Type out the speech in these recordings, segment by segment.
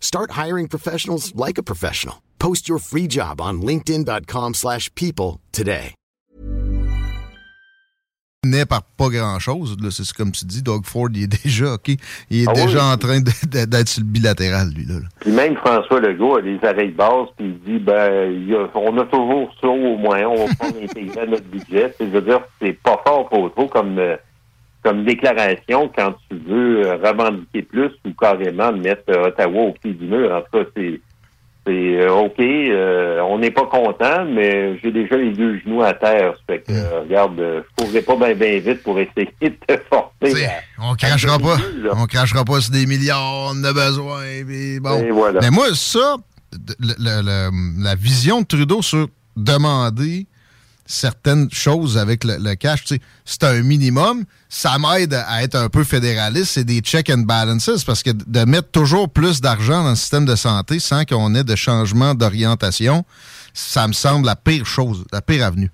Start hiring professionals like a professional. Post your free job on linkedin.com/people slash people today. n'est par pas grand-chose. C'est comme tu dis, Doug Ford, il est déjà, OK, il est Ah déjà oui. en train d'être sur le bilatéral, lui. Là. Puis même François Legault a des oreilles basses, puis il dit ben il a- on a toujours ça au moins, on va pas l'intégrer à notre budget. C'est- Je veux dire, c'est pas fort pour trop comme euh, comme déclaration quand tu veux revendiquer plus ou carrément mettre euh, Ottawa au pied du mur. En tout cas, c'est c'est euh, OK, euh, on n'est pas content, mais j'ai déjà les deux genoux à terre. Fait que, euh, regarde, je courrais pas bien bien vite pour essayer de te forcer. On crachera pas. On crachera pas sur des milliards, on a besoin. bon. Et voilà. Mais moi, ça, le- le- le- la vision de Trudeau sur demander certaines choses avec le, le cash, tu sais, c'est un minimum. Ça m'aide à être un peu fédéraliste. C'est des check and balances parce que de mettre toujours plus d'argent dans le système de santé sans qu'on ait de changement d'orientation, ça me semble la pire chose, la pire avenue.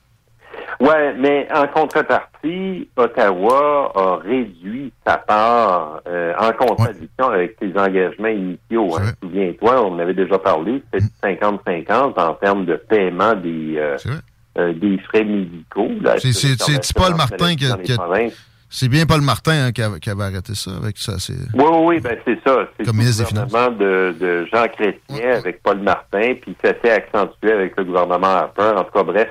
Ouais, mais en contrepartie, Ottawa a réduit sa part euh, en contradiction avec ses engagements initiaux. Hein. Souviens-toi, on en avait déjà parlé, c'était 50-50 en termes de paiement des, euh, euh, des frais médicaux. C'est- Paul Martin qui a-. C'est bien Paul Martin hein, qui, avait, qui avait arrêté ça avec ça. Oui, oui, oui, ben c'est ça. C'est Comme le gouvernement de, de Jean Chrétien avec Paul Martin, puis ça s'est accentué avec le gouvernement Harper. En tout cas, bref,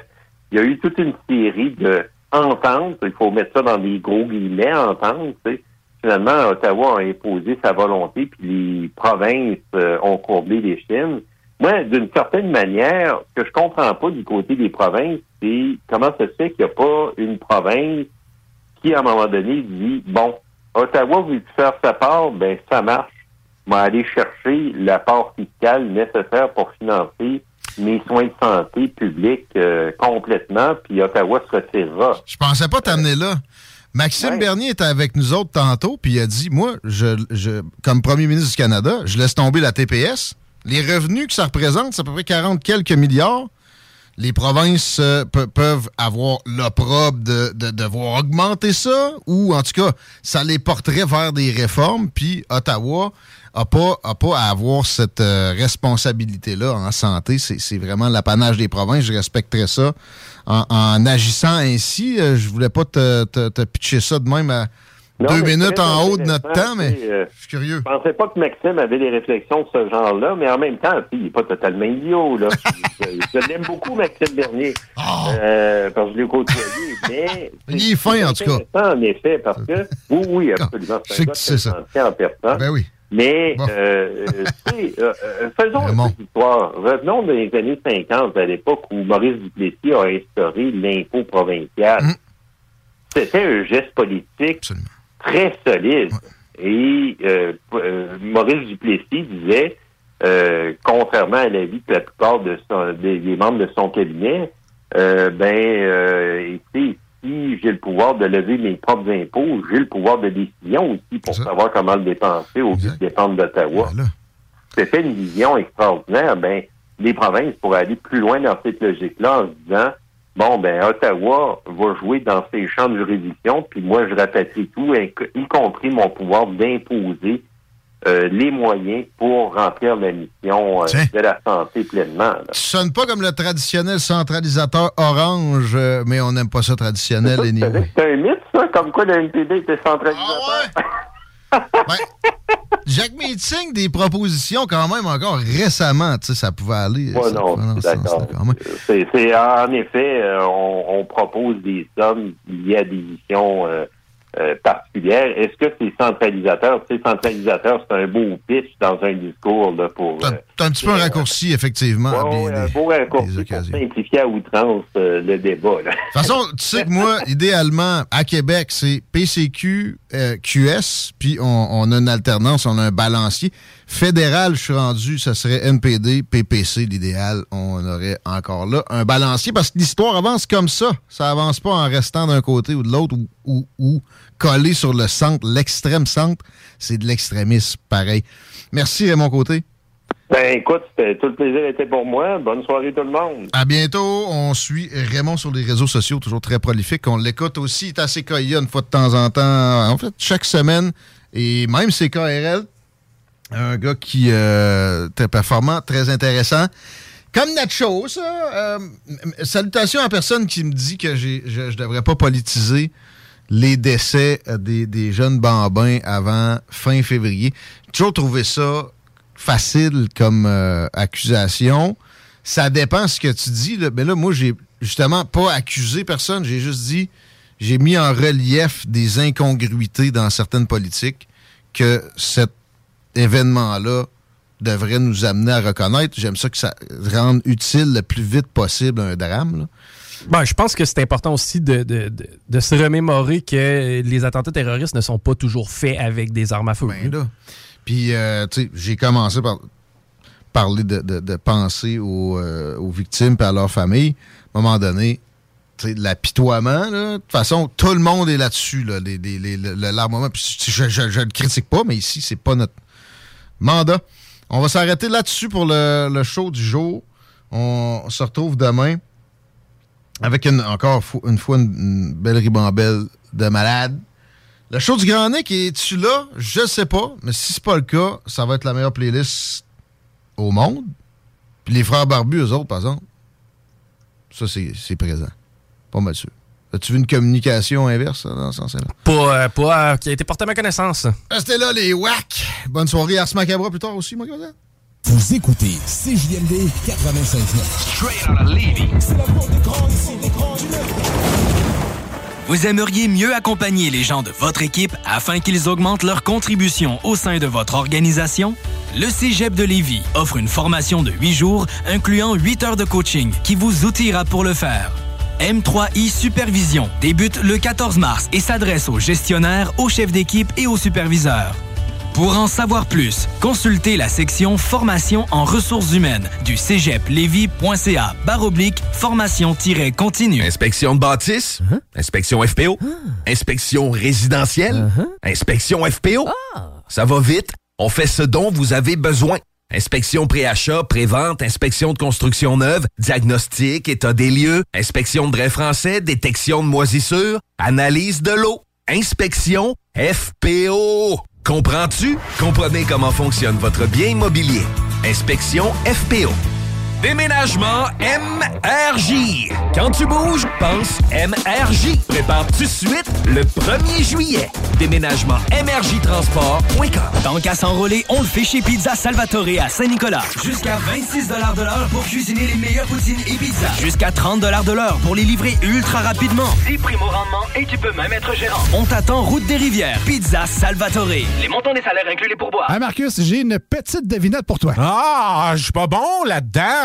il y a eu toute une série de ententes. Il faut mettre ça dans des gros guillemets, ententes. Finalement, Ottawa a imposé sa volonté, puis les provinces euh, ont courbé les chines. Moi, d'une certaine manière, ce que je comprends pas du côté des provinces, c'est comment ça se fait qu'il n'y a pas une province qui, à un moment donné, dit bon, Ottawa veut faire sa part, ben ça marche. On va aller chercher la part fiscale nécessaire pour financer mes soins de santé publics euh, complètement, puis Ottawa se retirera. Je pensais pas t'amener là. Maxime Bernier était avec nous autres tantôt, puis il a dit Moi, je, je, comme premier ministre du Canada, je laisse tomber la TPS. Les revenus que ça représente, c'est à peu près 40 quelques milliards. Les provinces euh, pe- peuvent avoir l'opprobre de, de devoir augmenter ça, ou en tout cas, ça les porterait vers des réformes, puis Ottawa n'a pas, a pas à avoir cette euh, responsabilité-là en santé. C'est vraiment l'apanage des provinces. Je respecterais ça en, en agissant ainsi. Euh, je voulais pas te, te- te pitcher ça de même à Non, deux minutes en haut de notre temps, mais euh, je suis curieux. Je pensais pas que Maxime avait des réflexions de ce genre-là, mais en même temps, il n'est pas totalement idiot. Là. je je l'aime beaucoup, Maxime Bernier, euh, parce que je l'ai côtoyé. Mais Il est fin, en tout cas. En effet, parce que, oui, oui, absolument. Je sais que sais ça. en personne. Ben oui. Mais, euh, faisons une petite histoire. Revenons dans les années 50, à l'époque où Maurice Duplessis a instauré l'impôt provincial. Hum. C'était un geste politique très solide. Et Maurice Duplessis disait, contrairement à l'avis de la plupart de des, membres de son cabinet, ben, ici, j'ai le pouvoir de lever mes propres impôts, j'ai le pouvoir de décision aussi pour savoir comment le dépenser au lieu de dépendre d'Ottawa. C'était une vision extraordinaire. Ben, les provinces pourraient aller plus loin dans cette logique-là en se disant bon, ben, Ottawa va jouer dans ses champs de juridiction, puis moi, je rapatrie tout, y compris mon pouvoir d'imposer euh, les moyens pour remplir la mission euh, de la santé pleinement. Tu sonnes pas comme le traditionnel centralisateur orange, euh, mais on n'aime pas ça traditionnel. C'est un mythe, ça, comme quoi le NPD était centralisateur. Ah ouais? ben, Jacques Meeting, des propositions quand même encore récemment, tu sais, ça pouvait aller. Ouais, non, d'accord. C'est en effet, on, propose des sommes liées à des missions euh, particulière. Est-ce que c'est centralisateur? C'est centralisateur, c'est un beau pitch dans un discours là, pour. C'est un, petit peu un euh, raccourci, effectivement. un beau raccourci pour simplifier à outrance euh, le débat. De toute façon, tu sais que moi, idéalement, à Québec, c'est PCQ, QS, puis on, on, a une alternance, on a un balancier. Fédéral, je suis rendu, ça serait NPD, PPC, l'idéal. On aurait encore là un balancier parce que l'histoire avance comme ça. Ça avance pas en restant d'un côté ou de l'autre ou, ou, collé sur le centre, l'extrême centre. C'est de l'extrémisme, pareil. Merci, Raymond Côté. Ben écoute, tout le plaisir était pour moi. Bonne soirée tout le monde. À bientôt. On suit Raymond sur les réseaux sociaux, toujours très prolifique. On l'écoute aussi, est assez une fois de temps en temps. En fait, chaque semaine. Et même ses KRL, un gars qui euh, très performant, très intéressant. Comme Nacho, ça. Euh, salutations à personne qui me dit que je ne devrais pas politiser les décès euh, des, jeunes bambins avant fin février. J'ai toujours trouvé ça facile comme accusation. Ça dépend ce que tu dis. Mais là, moi, j'ai justement pas accusé personne. J'ai juste dit, j'ai mis en relief des incongruités dans certaines politiques que cette événement-là devrait nous amener à reconnaître. J'aime ça que ça rende utile le plus vite possible un drame. Ben, je pense que c'est important aussi de, se remémorer que les attentats terroristes ne sont pas toujours faits avec des armes à feu. Ben Puis, euh, tu sais, j'ai commencé par parler de, penser euh, aux, victimes et à leurs familles. À un moment donné, l'apitoiement, de toute façon, tout le monde est là-dessus, là, l'armement. Je ne critique pas, mais ici, c'est pas notre mandat. On va s'arrêter là-dessus pour le, show du jour. On se retrouve demain avec une, encore une fois une, belle ribambelle de malade. Le show du Grand Nick, es-tu là? Je sais pas, mais si c'est pas le cas, ça va être la meilleure playlist au monde. Puis les frères barbus, eux autres, par exemple, ça, c'est présent. Pas mal sûr. As-tu vu une communication inverse dans ce sens-là? Pas, euh, pas euh, qui a été porté à ma connaissance. Restez là, les WAC. Bonne soirée, Ars Macabra plus tard aussi, moi, Vous écoutez CJMD 96.9. Straight out of Levy. C'est la des Vous aimeriez mieux accompagner les gens de votre équipe afin qu'ils augmentent leur contribution au sein de votre organisation? Le Cégep de Lévis offre une formation de 8 jours incluant 8 heures de coaching qui vous outillera pour le faire. M3I Supervision débute le 14 mars et s'adresse aux gestionnaires, aux chefs d'équipe et aux superviseurs. Pour en savoir plus, consultez la section Formation en ressources humaines du cégeplevy.ca baroblique formation-continue. Inspection de bâtisse, uh-huh. inspection FPO, ah. inspection résidentielle, uh-huh. inspection FPO. Ah. Ça va vite, on fait ce dont vous avez besoin. Inspection pré-achat, pré-vente, inspection de construction neuve, diagnostic, état des lieux, inspection de drain français, détection de moisissures, analyse de l'eau, inspection FPO. Comprends-tu? Comprenez comment fonctionne votre bien immobilier. Inspection FPO. Déménagement MRJ. Quand tu bouges, pense MRJ. Prépare tout de suite le 1er juillet. Déménagement MRJ Transport.com. Tant qu'à s'enrôler, on le fait chez Pizza Salvatore à Saint-Nicolas. Jusqu'à 26 de l'heure pour cuisiner les meilleures poutines et pizzas. Jusqu'à 30 de l'heure pour les livrer ultra rapidement. 10 primes au rendement et tu peux même être gérant. On t'attend route des rivières. Pizza Salvatore. Les montants des salaires inclus les pourboires. Hey Marcus, j'ai une petite devinette pour toi. Ah, je suis pas bon là-dedans.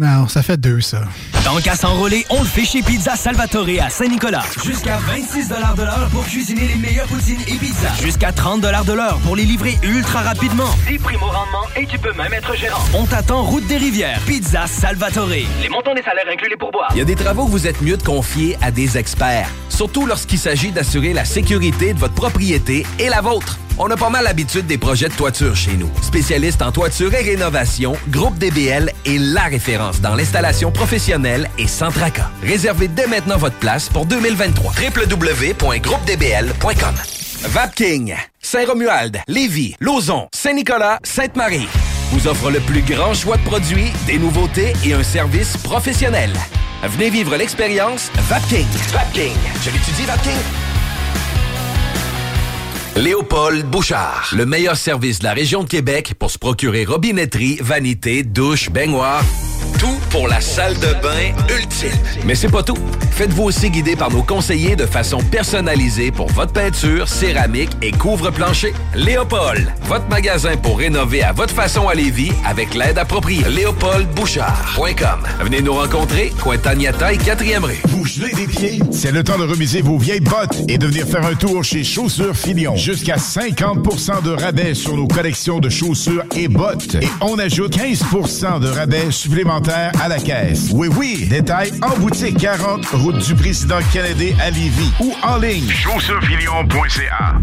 Non, ça fait deux, ça. Tant qu'à s'enrôler, on le fait chez Pizza Salvatore à Saint-Nicolas. Jusqu'à 26 de l'heure pour cuisiner les meilleures poutines et pizzas. Jusqu'à 30 de l'heure pour les livrer ultra rapidement. 10 primes au rendement et tu peux même être gérant. On t'attend route des rivières. Pizza Salvatore. Les montants des salaires inclus les pourboires. Il y a des travaux que vous êtes mieux de confier à des experts. Surtout lorsqu'il s'agit d'assurer la sécurité de votre propriété et la vôtre. On a pas mal l'habitude des projets de toiture chez nous. Spécialiste en toiture et rénovation, Groupe DBL est la référence dans l'installation professionnelle et sans tracas. Réservez dès maintenant votre place pour 2023. www.groupedbl.com Vapking, Saint-Romuald, Lévis, Lauson, Saint-Nicolas, Sainte-Marie vous offre le plus grand choix de produits, des nouveautés et un service professionnel. Venez vivre l'expérience Vapking. Vapking. Je l'étudie, Vapking. Léopold Bouchard, le meilleur service de la région de Québec pour se procurer robinetterie, vanité, douche, baignoire. Tout pour la salle de bain ultime. Mais c'est pas tout. Faites-vous aussi guider par nos conseillers de façon personnalisée pour votre peinture, céramique et couvre-plancher. Léopold, votre magasin pour rénover à votre façon à Lévis avec l'aide appropriée. LéopoldBouchard.com. Venez nous rencontrer, Cointagnata et 4e rue. Bouge-les des pieds? C'est le temps de remiser vos vieilles bottes et de venir faire un tour chez Chaussures Filion. Jusqu'à 50% de rabais sur nos collections de chaussures et bottes. Et on ajoute 15% de rabais supplémentaires à la caisse. Oui, oui. Détail en boutique 40 route du président Kennedy à Lévis ou en ligne. Chaussurefilion.ca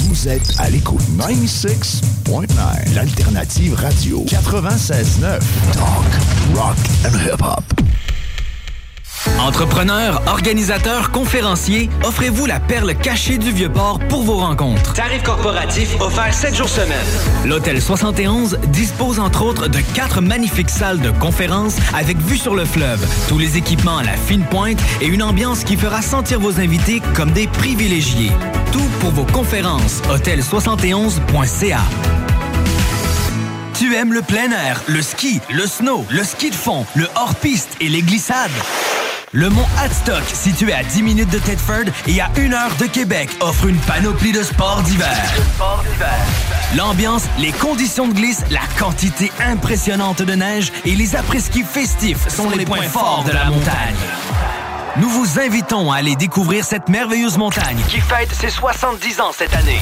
Vous êtes à l'écoute 96.9, l'alternative radio 96.9, talk, rock and hip-hop. Entrepreneurs, organisateurs, conférenciers, offrez-vous la perle cachée du Vieux-Port pour vos rencontres. Tarif corporatif offert 7 jours semaine. L'Hôtel 71 dispose entre autres de quatre magnifiques salles de conférences avec vue sur le fleuve, tous les équipements à la fine pointe et une ambiance qui fera sentir vos invités comme des privilégiés. Tout pour vos conférences. Hôtel71.ca tu aimes le plein air, le ski, le snow, le ski de fond, le hors-piste et les glissades? Le mont Hadstock, situé à 10 minutes de Tedford et à 1 heure de Québec, offre une panoplie de sports d'hiver. L'ambiance, les conditions de glisse, la quantité impressionnante de neige et les après-ski festifs sont les points forts de la montagne. Nous vous invitons à aller découvrir cette merveilleuse montagne qui fête ses 70 ans cette année.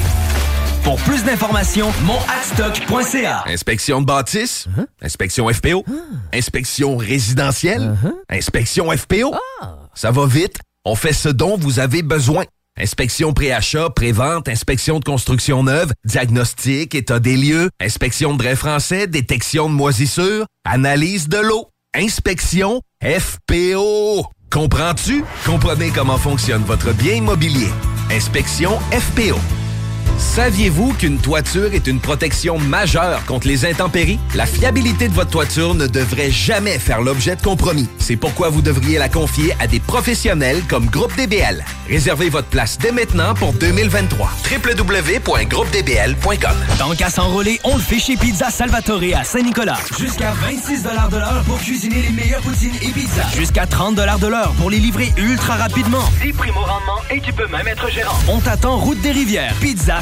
Pour plus d'informations, monadstock.ca. Inspection de bâtisse, inspection FPO, inspection résidentielle, inspection FPO. Ça va vite, on fait ce dont vous avez besoin. Inspection pré-achat, pré-vente, inspection de construction neuve, diagnostic, état des lieux, inspection de drain français, détection de moisissures, analyse de l'eau, inspection FPO. Comprends-tu? Comprenez comment fonctionne votre bien immobilier. Inspection FPO. Saviez-vous qu'une toiture est une protection majeure contre les intempéries? La fiabilité de votre toiture ne devrait jamais faire l'objet de compromis. C'est pourquoi vous devriez la confier à des professionnels comme Groupe DBL. Réservez votre place dès maintenant pour 2023. www.groupedbl.com Tant qu'à s'enrôler, on le fait chez Pizza Salvatore à Saint-Nicolas. Jusqu'à 26 de l'heure pour cuisiner les meilleures poutines et pizzas. Jusqu'à 30 de l'heure pour les livrer ultra rapidement. 10 primes au rendement et tu peux même être gérant. On t'attend route des rivières. Pizza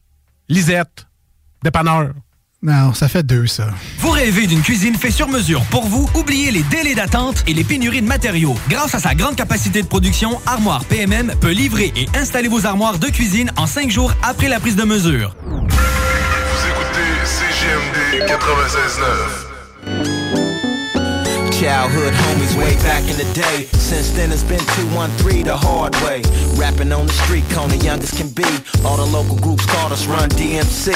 Lisette. Dépanneur. Non, ça fait deux, ça. Vous rêvez d'une cuisine faite sur mesure pour vous? Oubliez les délais d'attente et les pénuries de matériaux. Grâce à sa grande capacité de production, Armoire PMM peut livrer et installer vos armoires de cuisine en cinq jours après la prise de mesure. Vous écoutez CGMD 96.9. Childhood homies way back in the day. Since then it's been 213 the hard way. Rapping on the street corner, young as can be. All the local groups called us Run DMC.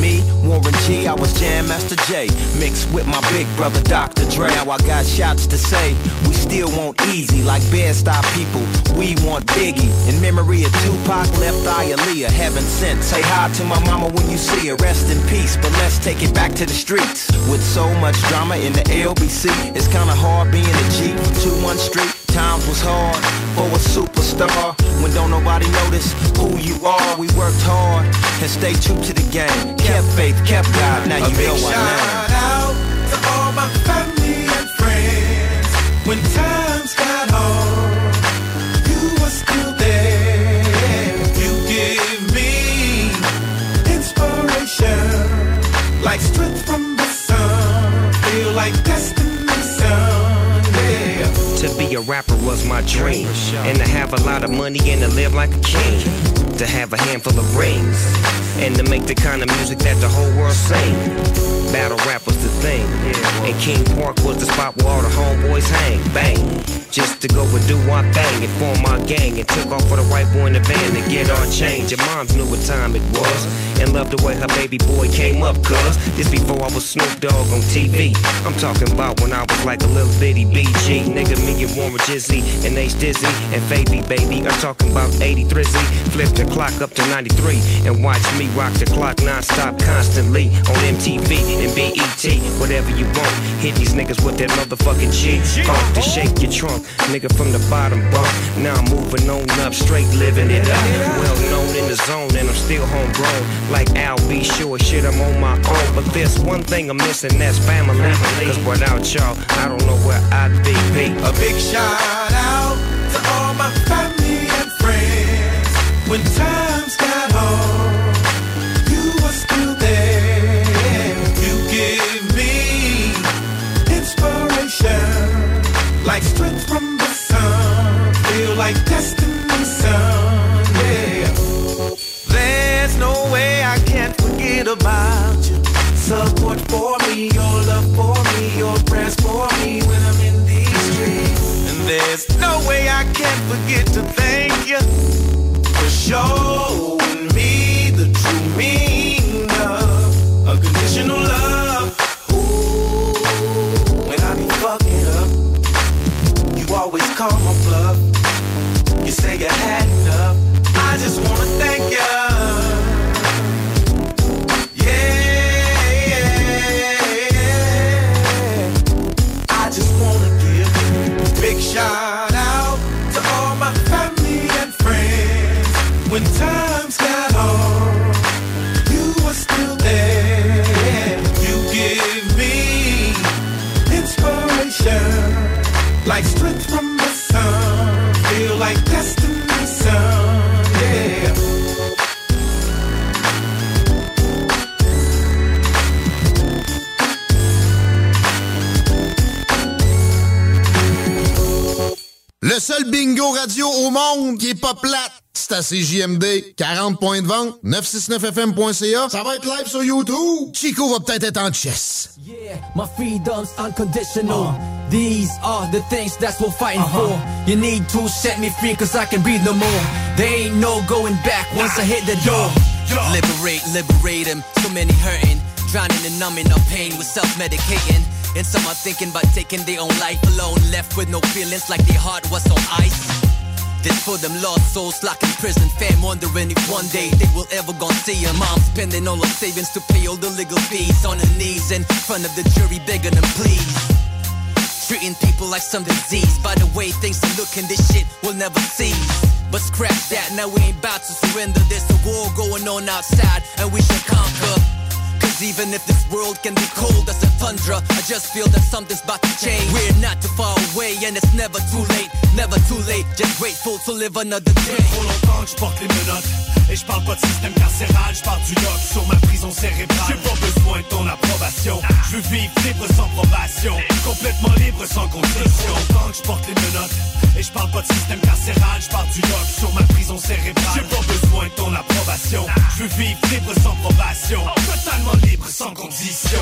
Me, Warren G, I was Jam Master Jay. Mixed with my big brother Dr. Dre. Now I got shots to say. We still want easy like Bed-Stuy people. We want Biggie. In memory of Tupac, Left Eye Aaliyah. Heaven sent. Say hi to my mama when you see her. Rest in peace. But let's take it back to the streets. With so much drama in the LBC, it's kinda hard being a G from 2-1 Street. Times was hard for a superstar. When don't nobody notice who you are. We worked hard and stayed true to the game. Kept faith, kept God. Now A you big know I shout out to all my family and friends. When times got hard, rapper was my dream. And to have a lot of money and to live like a king. To have a handful of rings. And to make the kind of music that the whole world sing. Battle rap was the thing. And King Park was the spot where all the homeboys hang. Bang. Just to go and do our thing and form our gang. And took off for the white boy in the van to get our change. Your moms knew what time it was. And loved the way her baby boy came up, cuz. This before I was Snoop Dogg on TV. I'm talking about when I was like a little bitty BG. Nigga, me and Warren Jizzy and Ace Dizzy and Faby, baby. I'm talking about 83 Z. Flip the clock up to 93 and watch me rock the clock non-stop constantly on MTV and BET. Whatever you want, hit these niggas with that motherfucking G. Funk to shake your trunk, nigga from the bottom bunk. Now I'm moving on up, straight living it up. Well known in the zone and I'm still homegrown. Like Al B. Sure, shit, I'm on my own. But there's one thing I'm missing, that's family. Cause without y'all, I don't know where I'd be. be. A big shout out to all my family and friends. When times like strength from the sun. Feel like destiny, son. Yeah. There's no way I can't forget about you. Support for me, your love for me, your prayers for me when I'm in these streets. And there's no way I can't forget to thank you for showing me the true meaning à CJMD. 40 points de vente, 969fm.ca. Ça va être live sur YouTube. Chico va peut-être être en chess. Yeah, my freedom's unconditional. Ah. These are the things that's what fighting uh-huh. for. You need to set me free cause I can breathe no more. There ain't no going back once I hit the door. Liberate, liberate him. So many hurting, drowning and numbing up pain with self-medicating. And some are thinking about taking their own life alone, left with no feelings like their heart was on ice. This for them lost souls locked in prison, fam wondering if one day they will ever gonna see a mom spending all her savings to pay all the legal fees on her knees in front of the jury begging them please. Treating people like some disease. By the way things are looking, this shit will never cease. But scratch that, now we ain't about to surrender. There's a war going on outside, and we shall conquer. Cause even if this world can be cold as a tundra, I just feel that something's about to change. We're not too far away, and it's never too late. Never too late, just grateful to live another day. trop longtemps que je porte les menottes Et je parle pas de système carcéral, je parle du lock sur ma prison cérébrale J'ai pas besoin de ton approbation Je veux vivre libre sans probation Complètement libre sans condition Tant que je porte les menottes je parle pas de système carcéral, je parle du lock sur ma prison cérébrale J'ai pas besoin de ton approbation Je veux vivre libre sans probation Totalement libre sans condition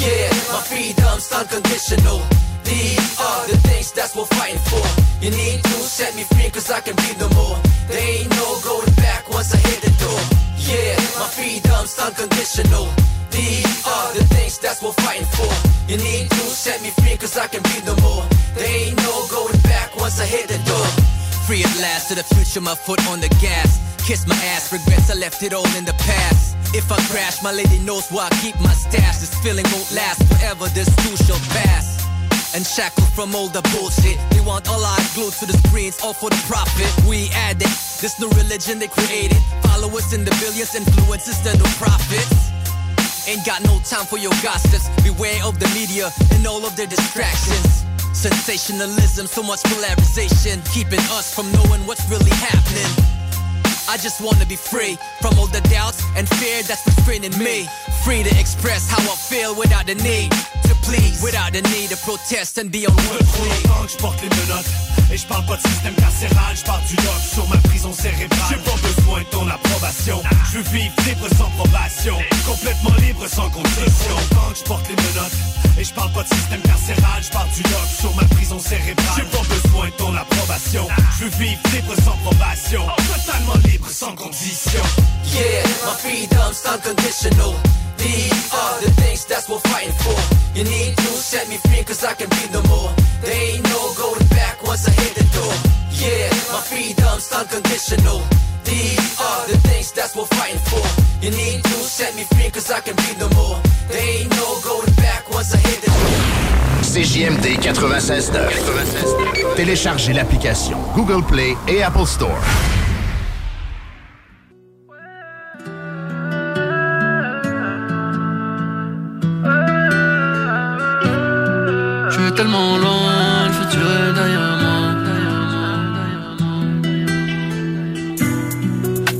Yeah, my freedom's unconditional. These are the things that's we're fighting for. You need to set me free cause I can breathe no more. There ain't no going back once I hit the door. Yeah, my freedom's unconditional. These are the things that's we're fighting for. You need to set me free cause I can breathe no more. There ain't no going back once I hit the door. Free at last to the future, my foot on the gas. Kiss my ass, regrets I left it all in the past. If I crash, my lady knows where I keep my stash. This feeling won't last forever, this too shall pass. And shackled from all the bullshit. They want all eyes glued to the screens, all for the profit. We add it, this new religion they created. Followers in the billions, influences the new prophets. Ain't got no time for your gossips. Beware of the media and all of their distractions. Sensationalism, so much polarization, keeping us from knowing what's really happening. I just wanna be free from all the doubts and fear that's restraining me. Free to express how I feel without the need to please, without the need to protest and be on one je porte les menottes Et je parle pas de système carcéral, je parle du lock sur ma prison cérébrale. J'ai pas besoin de ton approbation Je veux vivre libre sans probation Complètement libre sans condition. Je porte les menottes Et je parle pas de système carcéral, je parle du lock sur ma prison cérébrale. J'ai pas besoin de ton approbation Je veux vivre libre sans probation. Totalement libre sans condition Yeah, my freedom's unconditional. These are the things that's we're fighting for. You need to set me free cause I can breathe no more. There ain't no going back once I hit the door. Yeah, my freedom's unconditional. These are the things that's we're fighting for. You need to set me free cause I can breathe no more. There ain't no going back once I hit the door. CJMD 96.9. Téléchargez l'application Google Play et Apple Store.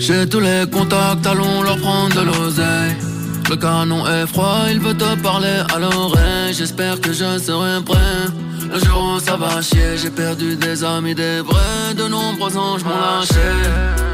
J'ai tous les contacts, allons leur prendre de l'oseille. Le canon est froid, il veut te parler à l'oreille. J'espère que je serai prêt. Le jour où ça va chier, j'ai perdu des amis, des vrais. De nombreux anges m'ont lâché.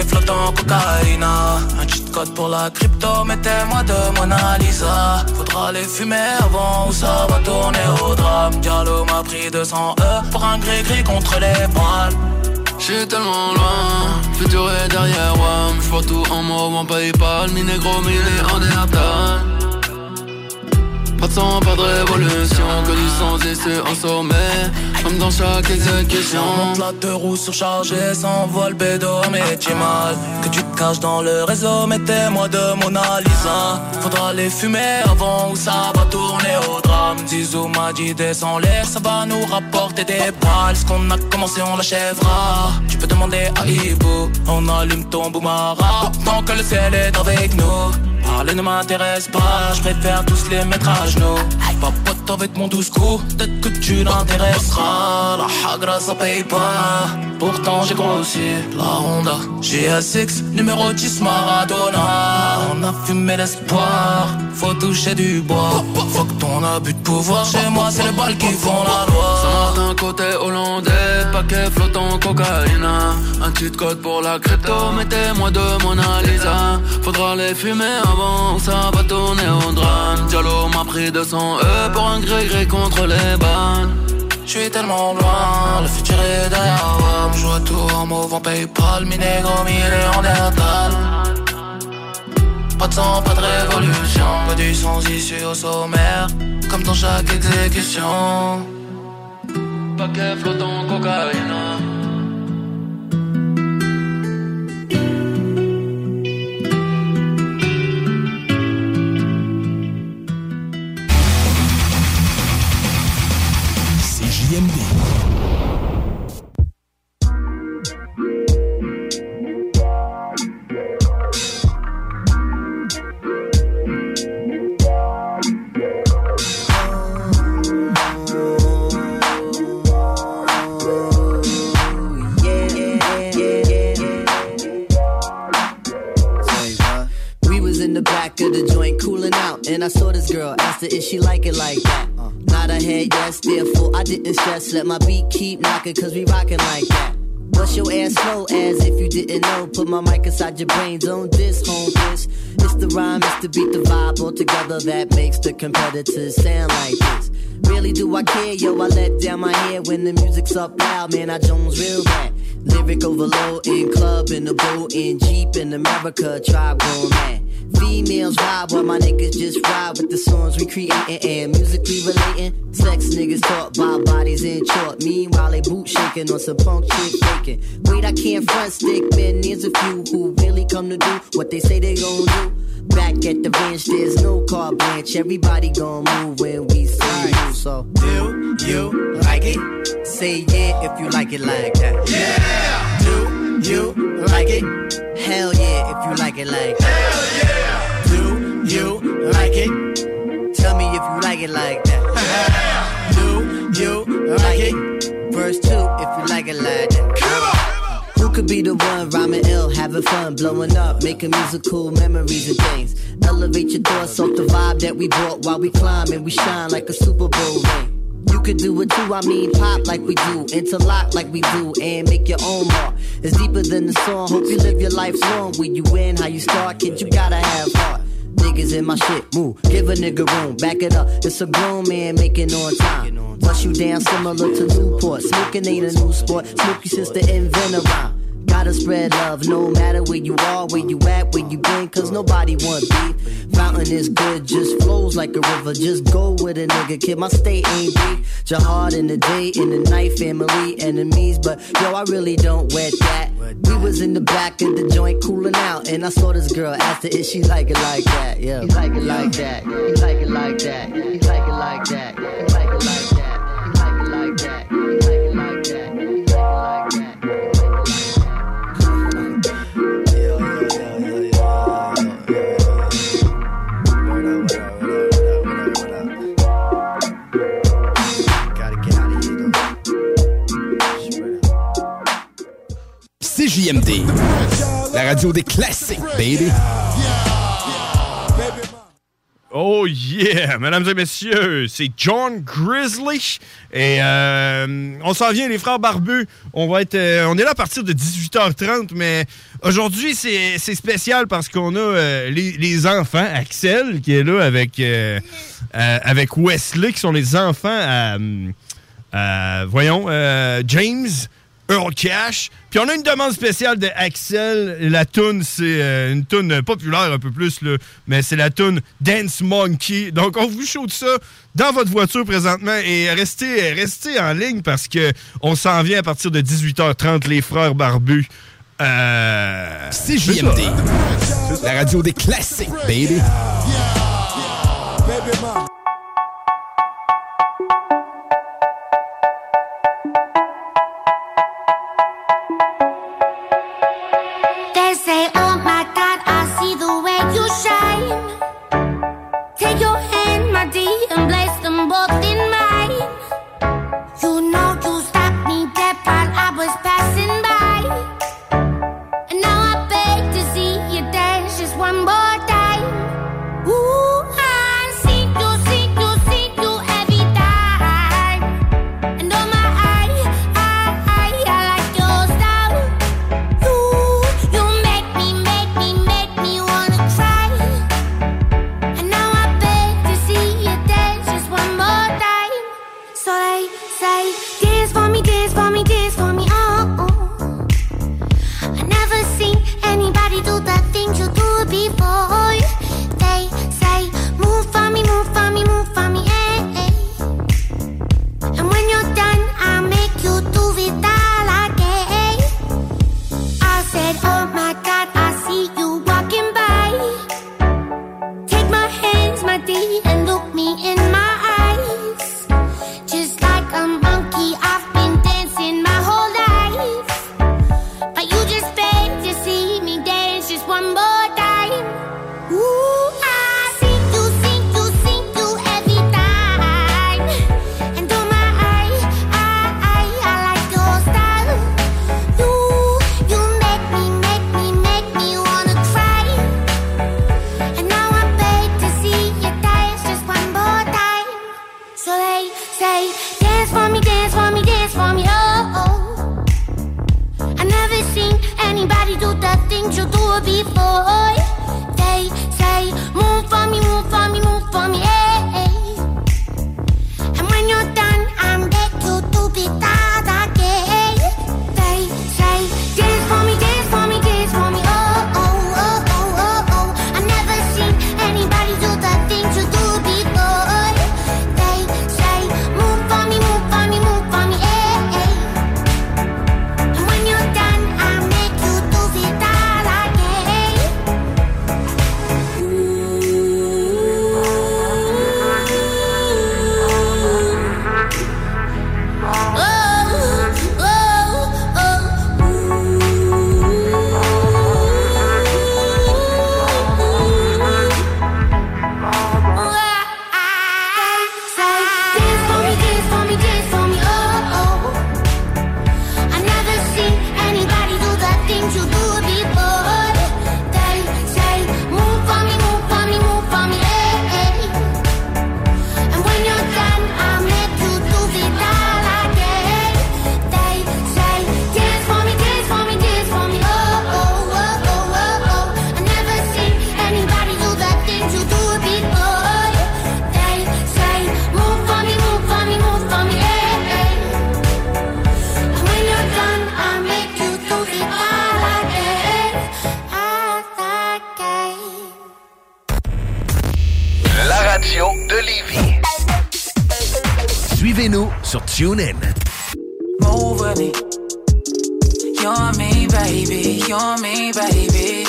flottant cocaïna. Un cheat code pour la crypto, mettez-moi de Mona Lisa. Faudra les fumer avant ou ça va tourner au drame. Diallo m'a pris 200 E pour un gris-gris contre les poils J'suis tellement loin, futur est derrière moi Je vois tout en mauve, en Paypal, mi négro, mi néandertal. Pas de sang, pas de révolution, que du sang et c'est en sommet Comme dans chaque exécution la deux roues surchargées, s'envole bédo, mais tu mal Que tu te caches dans le réseau, mettez-moi de Mona Lisa. Faudra les fumer avant ou ça va tourner au drame. Zizou m'a dit descends l'air, ça va nous rapporter des balles. Ce qu'on a commencé on l'achèvera. Tu peux demander à Ibu, on allume ton boumara Tant que le ciel est avec nous Parler ne m'intéresse pas, je préfère tous les mettre à genoux. Papote avec mon douce coup, peut-être que tu l'intéresseras. La hagra ça paye pas, pourtant j'ai grossi La Honda GSX, numéro 10 Maradona. On a fumé l'espoir, faut toucher du bois. Faut que ton abus de pouvoir chez moi c'est les balles qui font la loi. Saint-Martin côté hollandais, paquet flottant cocaïne Un cheat code pour la crypto, mettez-moi de Mona Lisa Faudra les fumer avant, ça va tourner au drame Diallo m'a pris 200 E pour un gré-gré contre les bannes Je suis tellement loin, le futur est derrière moi. Je joue à tout en mauve en Paypal, mi négro, mi néandertal. Pas de sang, pas de révolution, pas du sans issue au sommaire, comme dans chaque exécution. Paquet flottant cocaïne. Her if she like it like that. Nod her head, yes, therefore I didn't stress. Let my beat keep knocking, cause we rockin' like that. Bust your ass slow as if you didn't know. Put my mic inside your brains on this home bitch. It's the rhyme, it's the beat, the vibe all together that makes the competitors sound like this. Really do I care, yo? I let down my hair when the music's up loud, man. I Jones real bad. Lyric overload in club, in the boat, in Jeep, in America, tribe going mad. Females ride while my niggas just ride with the songs we creating and musically relating. Sex niggas talk by bodies in short. Meanwhile, they boot shaking on some punk shit faking. Wait, I can't front stick, man. There's a few who really come to do what they say they gon' do. Back at the ranch, there's no car blanche. Everybody gon' move when we see you. So, do you like it? Say yeah if you like it like that. Yeah! Do you like it? Hell yeah if you like it like. Hell yeah! Do you like it? Tell me if you like it like that. Do you like it? Verse 2 if you like it like that. Come on! Who could be the one rhyming ill, having fun, blowing up, making musical memories and things? Elevate your thoughts off the vibe that we brought while we climb and we shine like a Super Bowl ring. Could do it too, I mean pop like we do, interlock like we do, and make your own mark. It's deeper than the song. Hope you live your life long. Where you win, how you start, kid, you gotta have heart. Niggas in my shit, move, give a nigga room, back it up. It's a grown man making on time. Bust you down similar to Newport. Smoking ain't a new sport. Smoky since the inventor rhyme. Gotta spread love, no matter where you are, where you at, where you been, cause nobody want beef. Fountain is good, just flows like a river. Just go with a nigga, kid. My state ain't deep. Jihad in the day, in the night, family, enemies. But yo, I really don't wet that. We was in the back of the joint cooling out, and I saw this girl her if she like it like that. Yeah, you like it like that. You like it like that. You like it like that. You like it like that. You like it like that. You like it like that. CJMD, la radio des classiques, baby. Oh yeah, mesdames et messieurs, c'est John Grizzly et euh, on s'en vient les frères barbus. On va être, euh, on est là à partir de 18h30, mais aujourd'hui c'est spécial parce qu'on a euh, les, enfants, Axel qui est là avec avec Wesley qui sont les enfants voyons euh, Cash. Puis on a une demande spéciale de Axel. La tune c'est euh, une tune populaire un peu plus, là, mais c'est la tune Dance Monkey. Donc on vous shoot ça dans votre voiture présentement et restez, restez en ligne parce que on s'en vient à partir de 18h30, les frères barbus. Euh, CJMD, la radio des classiques, baby. Sur TuneIn. Move with me. You're me, baby. You're me, baby.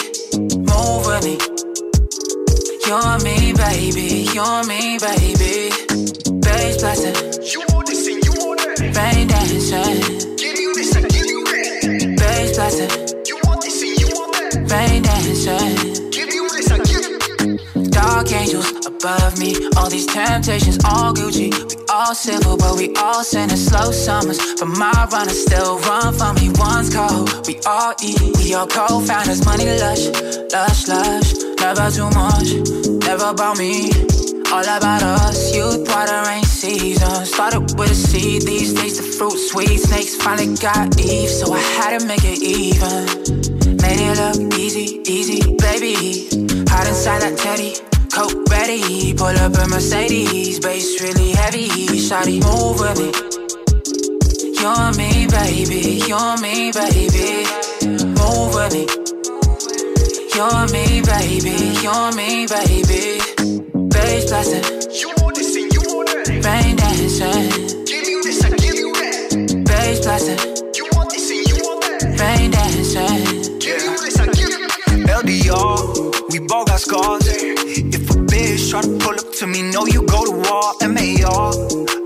Move with me. You're me, baby. You're me, baby. Bass blasting. Above me, all these temptations, all Gucci. We all civil, but we all sin in slow summers. But my runners still run from me. One's cold, we all eat. We all co-founders, money lush, lush, lush. Never too much, never about me. All about us, youth, water, rain season. Started with a seed, these days the fruit sweet. Snakes finally got Eve, so I had to make it even. Made it look easy, easy, baby. Hide inside that teddy, coat ready. Pull up a Mercedes, bass really heavy. Shawty, move with me. You're me, baby. You're me, baby. Move with me. You're me, baby. You're me, baby. Bass blasting. You want this and you want that. Rain dancing. Give you this, I give you that. Bass blasting. You want this and you want that. Rain dancing. Give you this, I give you that. LDR, we both got scars. If a try to pull up to me, know you go to war. MAR,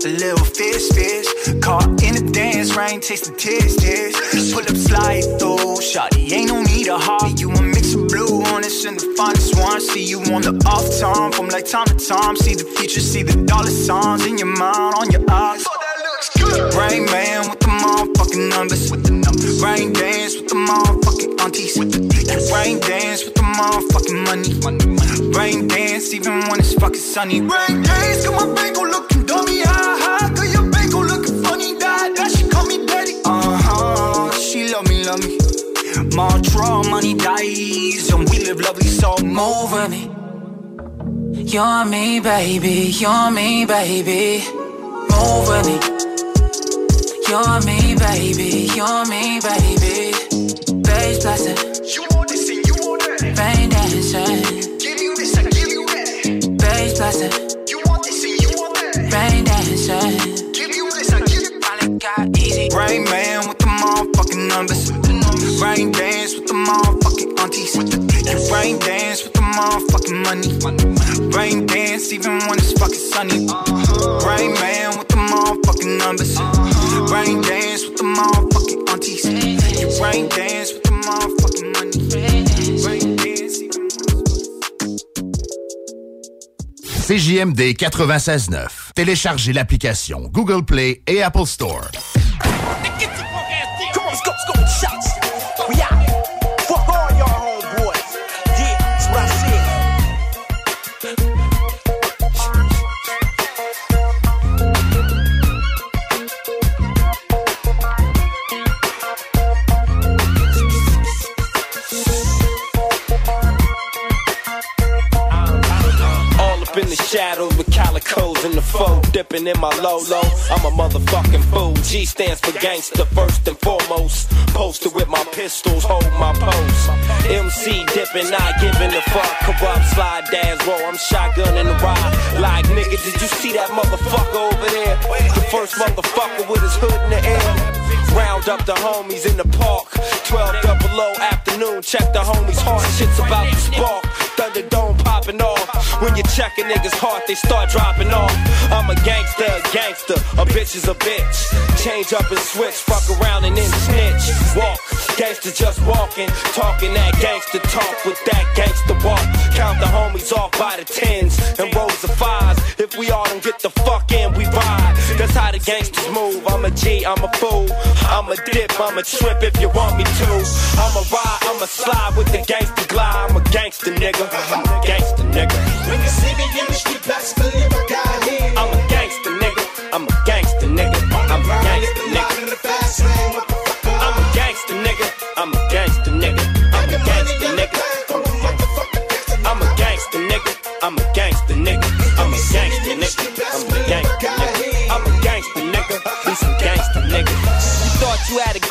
a little fist, fist. Caught in the dance, rain, taste the tears, tears. Pull up, slide through. Shawty, ain't no need a heart. You a mix of blue, honest, and the finest one. See you on the off time, from like time to time. See the future, see the dollar signs in your mind, on your eyes. Rain man the numbers. With the numbers. Rain dance with the motherfucking aunties. With the Rain dance with the motherfucking money. Rain dance even when it's fucking sunny. Rain dance, got my bank looking dummy. Ha ha, got your bank looking funny. That, that she call me daddy. Uh huh, she love me, love me. Mantra, money dies, and we live lovely, so move with me. You're me, baby. You're me, baby. Move with me. You're me, baby. You're me, baby. Bass blasting. You want this and you want that. Rain dancing. Give you this, I give you that. Bass blasting. You want this and you want that. Rain dancing. Give you this, I give you Finally got easy. Rain man with the motherfucking numbers. Rain dance with the motherfucking aunties. You Rain dance with the motherfucking money. Rain dance even when it's fucking sunny. Uh-huh. Rain man with the motherfucking numbers. Uh-huh. Rain dance with the motherfucking aunties. You rain dance with the motherfucking money. Rain dance. CJMD 96.9. Téléchargez l'application Google Play et Apple Store. Dipping in my Lolo. I'm a motherfucking fool. G stands for gangster first and foremost. Posted with my pistols, hold my pose. MC dipping, not giving a fuck. Corrupt slide dance, roll. I'm shotgunning the ride. Like nigga, did you see that motherfucker over there? The first motherfucker with his hood in the air. Round up the homies in the park. 12 double low afternoon. Check the homies' heart. Shit's about to spark. Thunderdome popping off. When you check a nigga's heart, they start dropping off. I'm a gangster, a gangster. A bitch is a bitch. Change up and switch. Fuck around and then snitch. Walk. Gangster just walking. Talking that gangster talk with that gangster walk. Count the homies off by the tens and rows of fives. If we all don't get the fuck in, we ride. That's how the gangsters move. I'm a G, I'm a fool. I'm a dip, I'm a trip if you want me to. I'm a ride, I'm a slide with the gangster glide. I'm a gangster nigga. I'm a gangster nigga. When you see me in the street, best believe I got. I'm a gangster nigga. I'm a gangster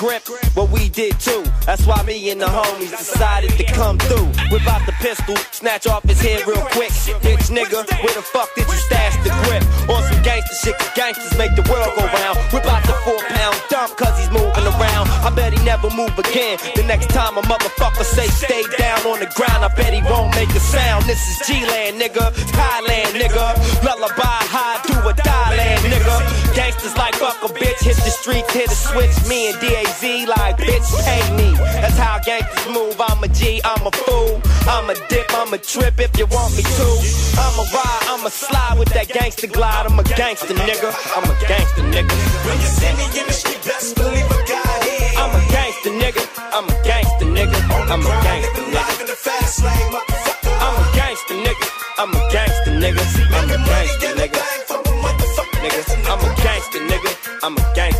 grip, well we did too. That's why me and the homies decided to come through. Whip out the pistol, snatch off his head real quick. Bitch nigga, where the fuck did you stash the grip? On some gangster shit, 'cause gangsters make the world go round. Whip out the four pound dump, cause he's moving around. I bet he never move again. The next time a motherfucker say stay down on the ground, I bet he won't make a sound. This is G-Land, nigga. Thailand, nigga. Lullaby, high, do or die the streets, hit a switch. Me and DAZ like, bitch, pay me. That's how gangsters move. I'm a G, I'm a fool. I'm a dip, I'm a trip if you want me to. I'm a ride, I'm a slide with that gangster glide. I'm a gangster nigga. I'm a gangster nigga. When you see me in the street, best believe I got hit. I'm a gangster nigga. I'm a gangster nigga. I'm a gangster nigga. in the fast lane, motherfucker. I'm a gangster nigga. I'm a gangster nigga. I'm a gangster nigga. Nigga, I'm a gangster nigga. I'm a gangster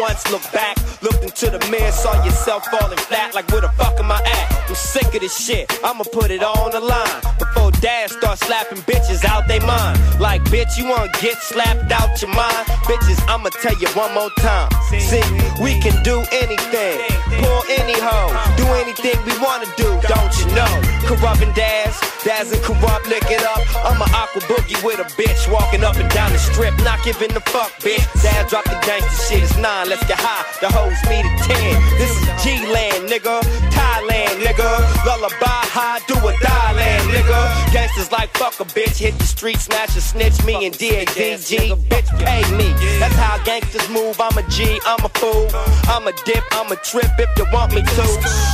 once looked back, looked into the mirror, saw yourself falling flat? Like where the fuck am I at? I'm sick of this shit. I'ma put it all on the line starts slapping bitches out they mind. Like bitch, you wanna get slapped out your mind? Bitches, I'ma tell you one more time. See, we can do anything, pull any hoe, do anything we wanna do, don't you know? Kurupt and Daz and Kurupt, lick it up. I'm a aqua boogie with a bitch walking up and down the strip, not giving a fuck, bitch. Dad drop the gangster shit, it's nine, let's get high. The hoes meet at ten. This is G-Land, nigga. Thailand, nigga. Lullaby high, do a die land, nigga. Gangsters like fuck a bitch, hit the street, smash a snitch, me and DADG, bitch pay me. That's how gangsters move, I'm a G, I'm a fool. I'm a dip, I'm a trip if you want me to.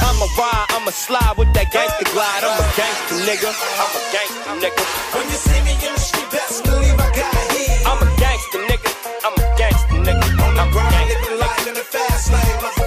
I'm a ride, I'm a slide with that gangster glide. I'm a gangster nigga, I'm a gangster nigga. When you see me in the street, best believe I got hit. I'm a gangster nigga, I'm a gangster nigga. I'm running it like in a gangster nigga.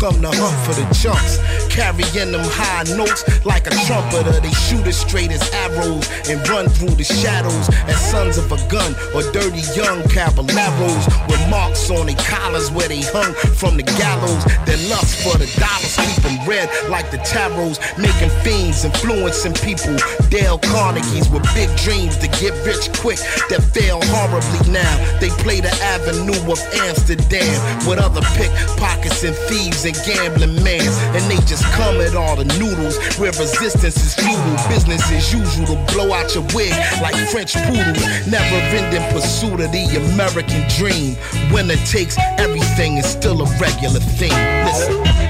Come to hunt for the chunks. Carrying them high notes like a trumpeter. They shoot as straight as arrows and run through the shadows as sons of a gun or dirty young caballeros with marks on their collars where they hung from the gallows. Their lust for the dollars keep them red like the tarots, making fiends, influencing people. Dale Carnegie's with big dreams to get rich quick that fail horribly now. They play the avenue of Amsterdam with other pickpockets and thieves and gambling mans. And they just come at all the noodles where resistance is futile. Business as usual to blow out your wig like French poodles. Never ending pursuit of the American dream. Winner takes everything is still a regular thing. Listen.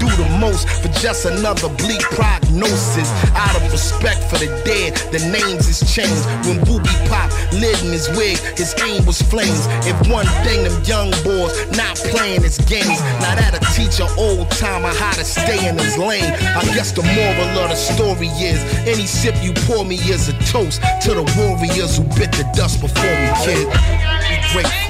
Do the most for just another bleak prognosis. Out of respect for the dead, the names is changed. When Booby Pop lit in his wig, his aim was flames. If one thing them young boys not playing his games, now that'll teach an old timer how to stay in his lane. I guess the moral of the story is any sip you pour me is a toast to the warriors who bit the dust before me, kid. Be grateful.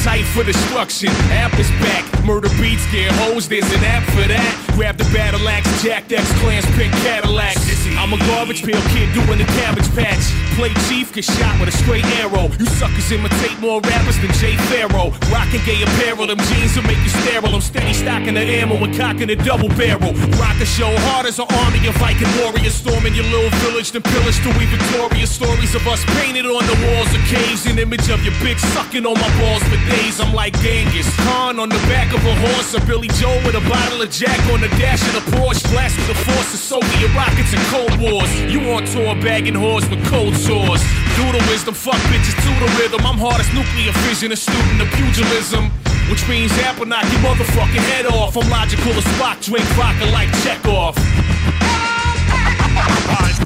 Appetite for destruction. App is back. Murder beats, get hoes. There's an app for that. Grab the battle axe, Jack X, clans, pink Cadillac. I'm a garbage pail kid doing the cabbage patch. Play chief, get shot with a straight arrow. You suckers imitate more rappers than Jay Farrow. Rockin' gay apparel, them jeans will make you sterile. I'm steady stocking the ammo and cocking a double barrel. Rock a show hard as an army of Viking warriors storming your little village, then pillage till we victorious. Stories of us painted on the walls of caves. An image of your bitch sucking on my balls for days. I'm like Genghis Khan on the back of a horse, or Billy Joe with a bottle of Jack on the dash of the Porsche. Blast with the force of Soviet rockets and Cold Wars. You on tour bagging whores with cold sores. The wisdom, fuck bitches to the rhythm. I'm hard as nuclear fission, a student of pugilism. Which means Apathy knock your motherfucking head off. I'm logical as Spock, drink vodka like Chekov.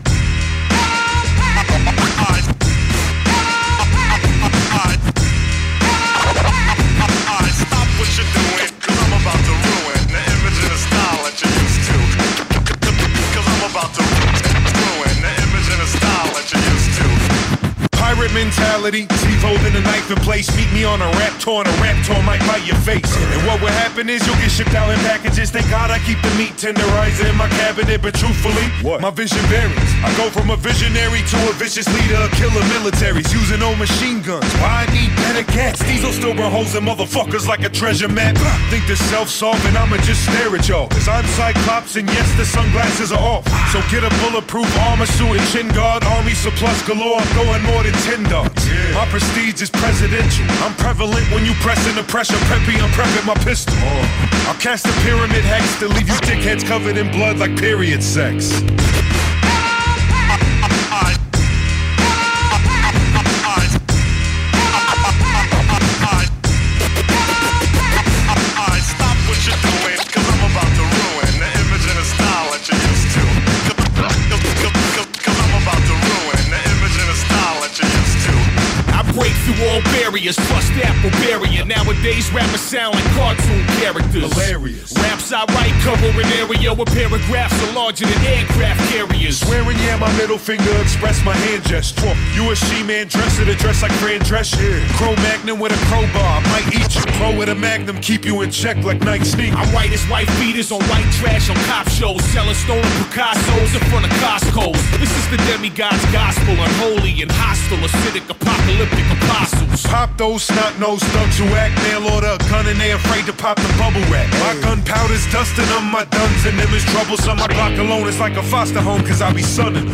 mentality, Steve holding a knife in place. Meet me on a rap tour, and a rap tour might bite your face. And what will happen is you'll get shipped out in packages. Thank God I keep the meat tenderizer in my cabinet, but truthfully, my vision varies. I go from a visionary to a vicious leader of killer militaries using old machine guns. Why I need better cats? These will still burn holes in motherfuckers like a treasure map. Think they're self-solving, I'ma just stare at y'all. Cause I'm Cyclops, and yes, the sunglasses are off. So get a bulletproof armor suit and chin guard, army surplus galore. I'm going more than 10 dogs. My prestige is presidential. I'm prevalent when you pressing the pressure. Preppy, I'm prepping my pistol. I'll cast a pyramid hex to leave you dickheads covered in blood like period sex. Barriers, plus apple barrier. Nowadays, rappers sound like cartoon characters. Hilarious. Raps I write cover an area where paragraphs are larger than aircraft carriers. Swearing, yeah, my middle finger express my hand gesture. You a she-man dresser to dress like Fran Drescher. Cro-Magnon with a crowbar, might eat you. Pro with a Magnum, keep you in check like Nike sneakers. I write as white beaters on white trash on cop shows, selling stolen Picasso's in front of Costco's. This is the demigod's gospel, unholy and hostile, acidic, apocalyptic apostles. Pop those snot nosed thugs who act mail order a gun and they afraid to pop the bubble wrap. My gunpowder's dusting on my duns and them is troublesome. My block alone is like a foster home cause I be sunning.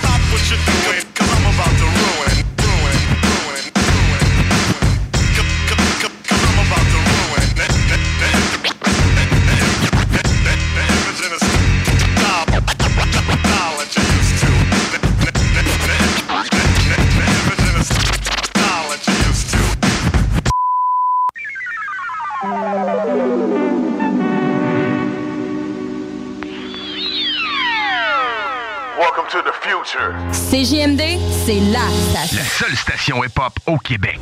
Stop what you're doing, CJMD, c'est la station. La seule station hip-hop au Québec.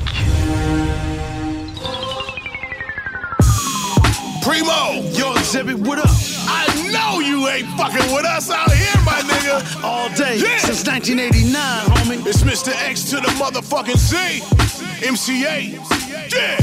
Primo, yo, exhibit, what up? I know you ain't fucking with us out here, my nigga. All day, since 1989, homie. It's Mr. X to the motherfucking Z. MCA. Yeah.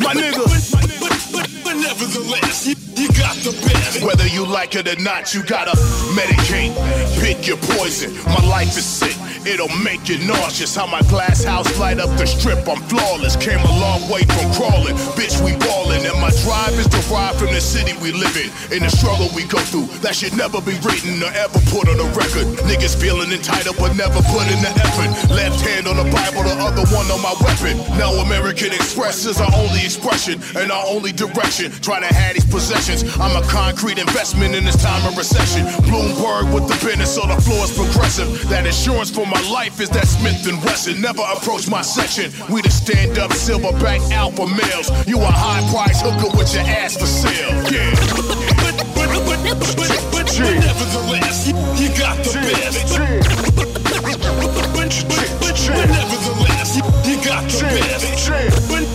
My nigga. But nevertheless, you, you got the best. Whether you like it or not, you gotta medicate. Pick your poison. My life is sick. It'll make you nauseous. How my glass house light up the strip. I'm flawless. Came a long way from crawling. Bitch, we ballin'. And my drive is derived from the city we live in. And the struggle we go through. That should never be written or ever put on a record. Niggas feeling entitled but never put in the effort. Left hand on the Bible, the other one on my weapon. Now American Express is our only expression and our only direction. Try to have these possessions. I'm a concrete investment in this time of recession. Bloomberg with the business, so the floor is progressive. That insurance for my life is that Smith and Wesson. Never approach my section. We the stand up silverback alpha males. You a high price hooker with your ass for sale. Yeah. But, but, but, but, but, but, but nevertheless, you, got the best. But, but, but, but, but nevertheless, you, you got the best. But,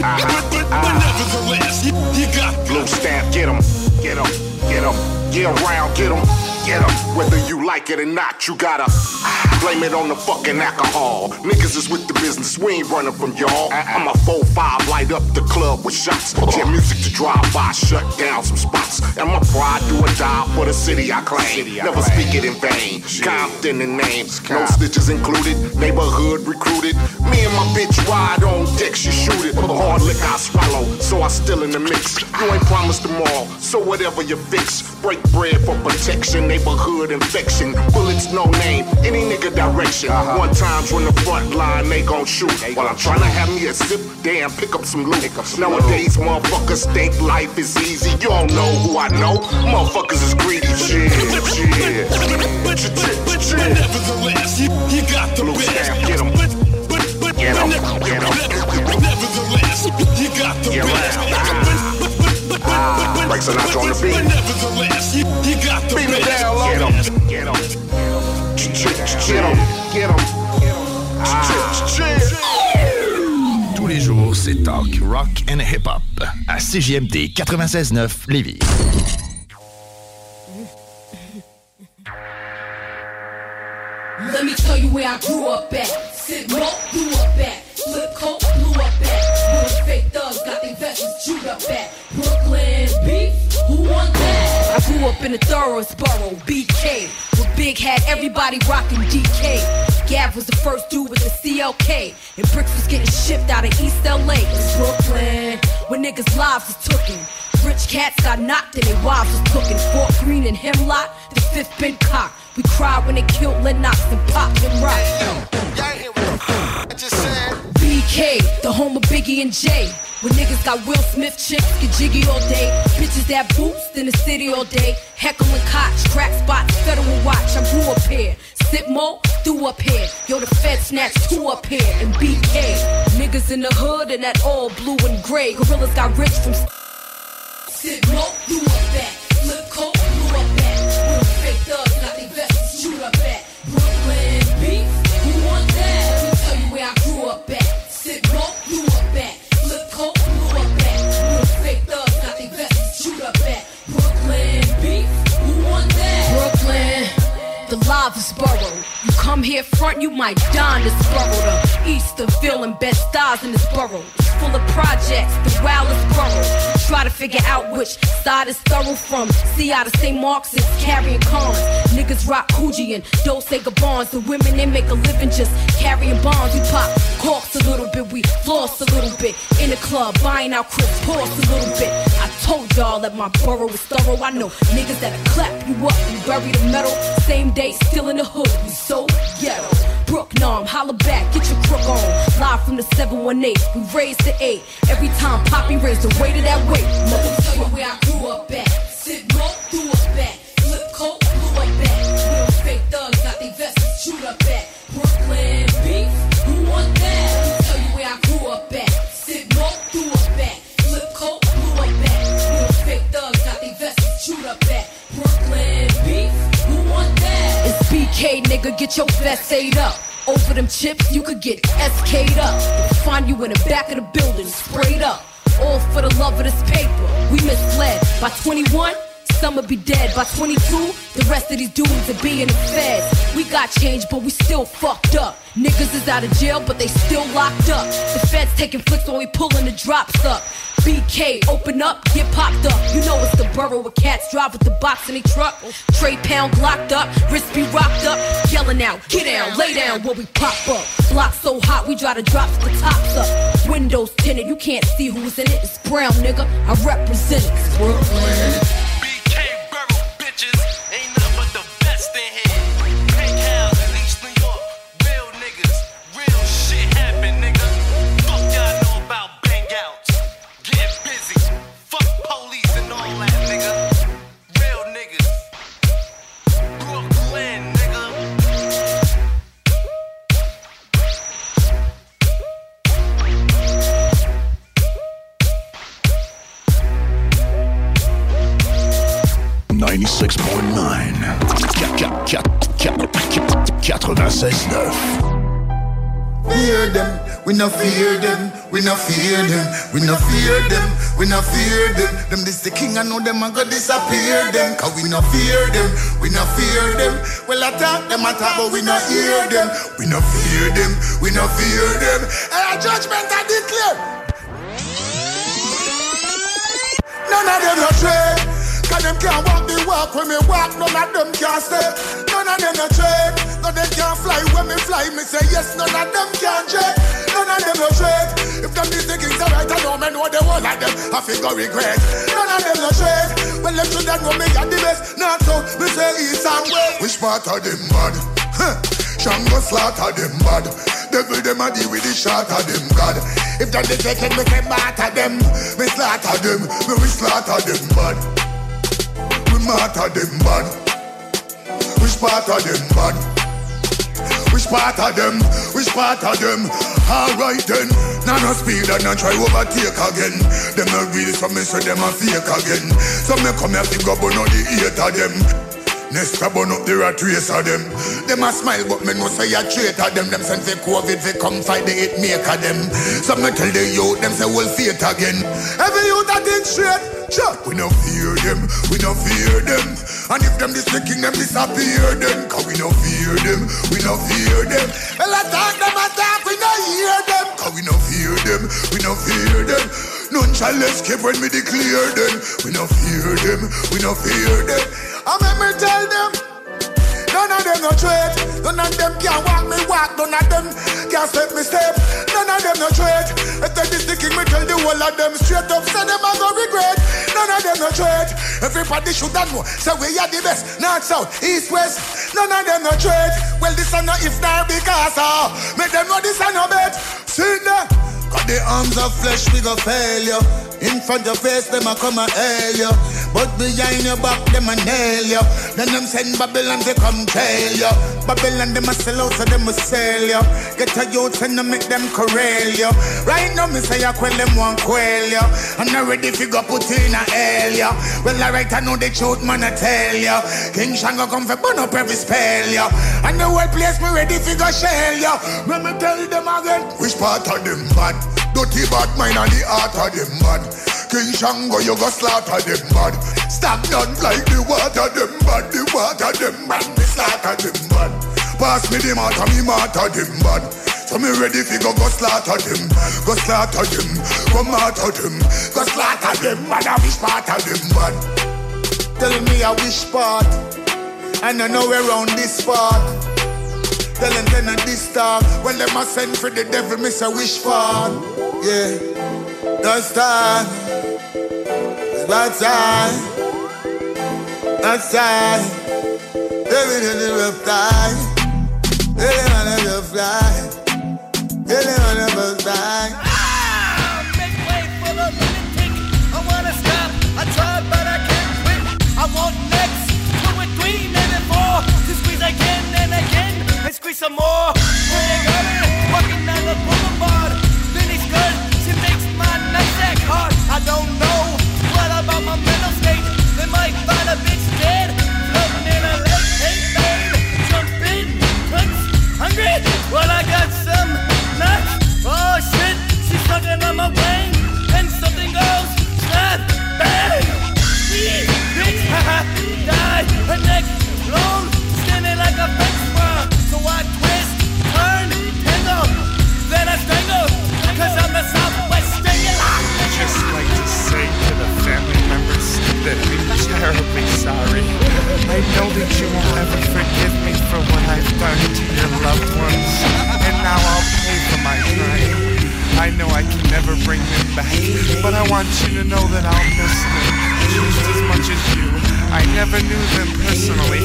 but, but, ah. but, but, but, but nevertheless, you, you got Blue stamp, get 'em, get 'em, get 'em, get around, get 'em, get 'em. Whether you like it or not, you gotta blame it on the fucking alcohol. Niggas is with the business, we ain't running from y'all. I'm a 4-5, light up the club with shots. Jam music to drive by, shut down some spots. And my pride do or die for the city I claim. Never speak it in vain. Compton in name, no stitches included. Neighborhood recruited. Me and my bitch ride on deck, she shoot it. for the Hard lick I swallow, so I still in the mix. You ain't promised tomorrow, so whatever you fix. Break bread for protection, neighborhood infection. Bullets no name, any nigga direction. Uh-huh. One times when the front line they gon' shoot. While I'm trying to have me a sip, damn, pick up some loot. Nowadays, motherfuckers think life is easy. You don't know who I know. Motherfuckers is greedy. Shit, shit. But, but, but, but nevertheless, you, you got the best. Get 'em. But, but, but, Get 'em, nevertheless, you got the best. Sinatra on beat. nevertheless, you, you got the Beat me best. down low. Get 'em, get 'em. Get 'em, get 'em. Tous les jours, c'est talk, rock and hip-hop à CJMD 96.9 Lévis. Let me tell you where I grew up at. Sit low, blew up at. Flip coat, blew up at. Real fake thugs got their vests chewed up at. Brooklyn beef, who want that? I grew up in a Thoroughsboro, BK. With Big had everybody rocking DK. Gav was the first dude with the CLK. And Bricks was getting shipped out of East LA. It's Brooklyn, where niggas' lives was tooken. Rich cats got knocked and their wives was cooking. Fort Greene and Hemlock, the fifth been cocked. We cried when they killed Lennox and popped and rock. BK, the home of Biggie and Jay. When niggas got Will Smith chicks, get jiggy all day. Bitches that boost in the city all day. Heckler and Koch, crack spots, federal watch. I grew up here. Sip mo, threw up here. Yo, the Fed snatched two up here. And BK, Niggas in the hood and that all blue and gray. Gorillas got rich from. Sit low, blew up back. Flip coat, lava's borough. You come here front, you might die in this borough. The Easterville and best stars in this borough. It's full of projects, the wildest borough. Try to figure out which side is thorough from. See how the same Marxists carrying cons. Niggas rock Coogi and Dolce Gabbans. The women they make a living just carrying bombs. We pop corks a little bit, we floss a little bit. In the club, buying out Crips, pause a little bit. I told y'all that my borough is thorough. I know niggas that'll clap you up and bury the metal. Same day, still in the hood. We so ghetto. Brook Nom, holla back, get your crook on. Live from the 718, we raised the 8. Every time Poppy raised the weight of that weight. Mother tell you where I grew up at. Sit low, threw us back. Flip coat, blew up back. Real fake thugs got they vests shoot up at. Get your vest ate up. Over them chips, you could get SK'd up. Find you in the back of the building, sprayed up. All for the love of this paper. We misled. By 21, some will be dead. By 22, the rest of these dudes are be in the feds. We got change, but we still fucked up. Niggas is out of jail, but they still locked up. The feds taking flicks while we pulling the drops up. BK, open up, get popped up. You know it's the borough where cats drive with the box in their truck. Trey Pound locked up, wrist be rocked up. Yelling out, get down, lay down where we pop up. Block so hot, we drive the drops the tops up. Windows tinted, you can't see who's in it. It's brown, nigga. I represent it. Brooklyn. 96.9. Fear them, we no fear them, we no fear them, we no fear them, we no fear them. Them this the king, I know them a go disappear them. Cause we no fear them, we no fear them. Well attack them attack, but we no hear them. We no fear them, we no fear them. And our judgment I declare. None of them no trade. Them can't walk the walk when me walk. None of them can step. None of them no trade. None of them can fly when me fly. Me say yes. None of them can jet. None of them no trade. If them is the kings alright, I know me know the whole of them. I figure regret. None of them no trade. Well them should know me got the best. Not so. Me say east and west. Which part of them bad? Huh. Shango slaughter them bad. Devil them a deal with the shot of them God. If them they take it, me say matter them. Me slaughter them. Me we slaughter them bad. We matter them bad. Which part of them bad? Which part of them? Which part of them? Alright then. Now no speed and not try overtake again. Them not real so me say them a fake again. So me come here fi go burn out the eight of them. Next I burn up the rat race of them. Them a smile but me know say a traitor them. Them send for COVID they come fight the hit maker them. So me tell the youth them say we'll fate again. Every youth that think straight. We no fear them, we no fear them. And if them this the disappear them. Cause we no fear them, we no fear them. Well attack them, attack, we no hear them. Cause we no fear them, we no fear them. None shall escape when we declare them. We no fear them, we no fear them. And let me tell them. None of them no trade. None of them can walk me walk. None of them can step me step. None of them no trade. I tell this the king, me tell the whole of them straight up. Say them a go regret. None of them no trade. Everybody should know. Say we are the best. North, south, east, west. None of them no trade. Well, this are no if nor because. Uh, make them know this are no bet. See them. Got the arms of flesh, we go fail you. In front of face, them a come and hail you. But behind your back, them a nail you. Then them send Babylon to come trail you. Babylon, them a sell out, so them a sell you. Get a youth and them make them corral you. Right now, me say I quell them one quail you. I'm not ready to go put in a hell you. Well, alright, I know the truth, man, I tell you. King Shango come for burn up every spell you. And the whole place me ready to go shell you. Let me tell them again, which part of them bad? Dirty bad mind and the heart of them bad. King Shango, you go slaughter them bad. Stagnant like the water, them bad. The water, them bad. Me slaughter them bad. Pass me the matter, me matter them bad. So me ready fi go go slaughter them, go slaughter them, go matter them, go slaughter them, man a wish part of them bad. Tell me a wish part, and I know on this part. Tell them then a this talk, when them a send for the devil, miss a wish part. Yeah, that's time, it's time, that's time. Living in the rough time, living on the rough time. Living on the rough time. Make way for the lunatic. I wanna stop. I tried, but I can't quit. I want next, two and three, maybe four. To squeeze again and again, and squeeze some more. When they walking down the boulevard. Benny's good, she makes my nutsack hard. I don't know what about my mental state. They might find a bitch dead, floating in a lake. Hey, babe, jump in, toots, hungry? Well, I got some nuts. Oh shit, she's sucking on my brain, and something goes snap, bang. Bitch, die. Her neck long, I Strangler. Just like to say to the family members that I'm terribly sorry. I know that you won't ever forgive me for what I've done to your loved ones, and now I'll pay for my crime. I know I can never bring them back, but I want you to know that I'll miss them just as much as you. I never knew them personally,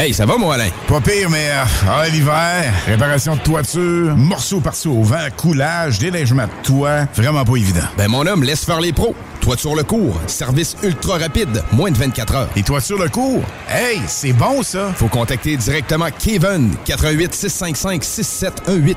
Hey, ça va, mon Alain? Pas pire, mais euh, ah, l'hiver, réparation de toiture, morceaux par-ci au vent, coulage, déneigement de toit, vraiment pas évident. Ben, mon homme, laisse faire les pros. Toiture le cours, service ultra rapide, moins de 24 heures. Et toiture le cours? Hey, c'est bon, ça! Faut contacter directement Kevin, 88 655 6718.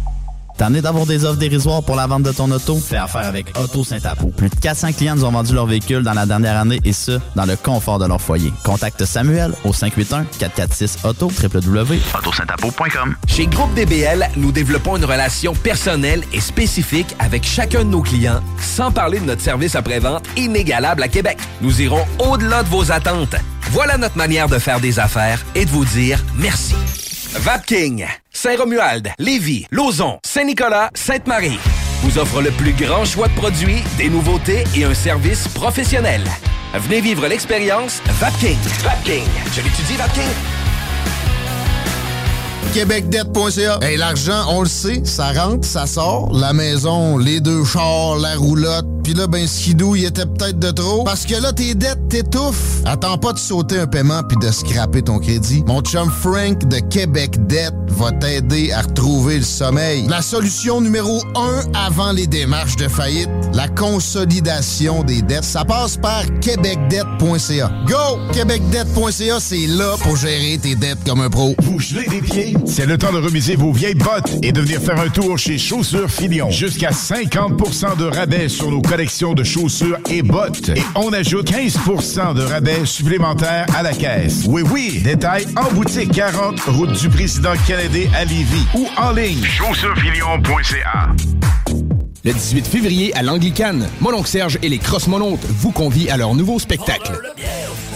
T'en d'avoir des offres dérisoires pour la vente de ton auto? Fais affaire avec Auto Saint-Apo. Plus de 400 clients nous ont vendu leur véhicule dans la dernière année et ce, dans le confort de leur foyer. Contacte Samuel au 581-446-AUTO, www.autosaintapo.com. Chez Groupe DBL, nous développons une relation personnelle et spécifique avec chacun de nos clients, sans parler de notre service après-vente inégalable à Québec. Nous irons au-delà de vos attentes. Voilà notre manière de faire des affaires et de vous dire merci. Vapking, Saint-Romuald, Lévis, Lauson, Saint-Nicolas, Sainte-Marie vous offre le plus grand choix de produits, des nouveautés et un service professionnel. Venez vivre l'expérience Vapking. Vapking. Je l'étudie, Vapking. québecdebt.ca. Hey, l'argent, on le sait, ça rentre, ça sort. La maison, les deux chars, la roulotte. Puis là, ben, skidou, il était peut-être de trop. Parce que là, tes dettes t'étouffent. Attends pas de sauter un paiement puis de scraper ton crédit. Mon chum Frank de Québec Debt va t'aider à retrouver le sommeil. La solution numéro un avant les démarches de faillite, la consolidation des dettes. Ça passe par québecdebt.ca. Go! québecdebt.ca, c'est là pour gérer tes dettes comme un pro. Vous gelez des pieds? C'est le temps de remiser vos vieilles bottes et de venir faire un tour chez Chaussures Filion. Jusqu'à 50% de rabais sur nos collections de chaussures et bottes. Et on ajoute 15 de rabais supplémentaires à la caisse. Oui, oui, détail en boutique 40, route du président Kennedy à Lévis ou en ligne. Chaussurefilion.ca Le 18 février à l'Anglicane, Mononcle Serge et les Cross-Monontes vous convient à leur nouveau spectacle.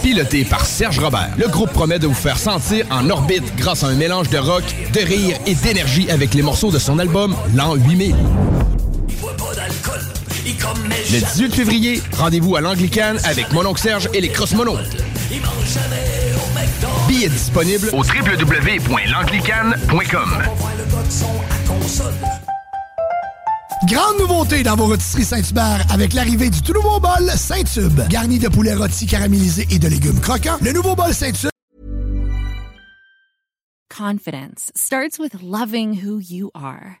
Piloté par Serge Robert, le groupe promet de vous faire sentir en orbite grâce à un mélange de rock, de rire et d'énergie avec les morceaux de son album L'An 8000. Le 18 février, rendez-vous à l'Anglicane avec Mononcle Serge et les Cross-Monontes. Billets disponibles Au www.langlicane.com. Grande nouveauté dans vos rôtisseries Saint-Hubert avec l'arrivée du tout nouveau bol Saint-Tube. Garni de poulet rôti caramélisé et de légumes croquants, le nouveau bol Saint-Tube. Confidence starts with loving who you are.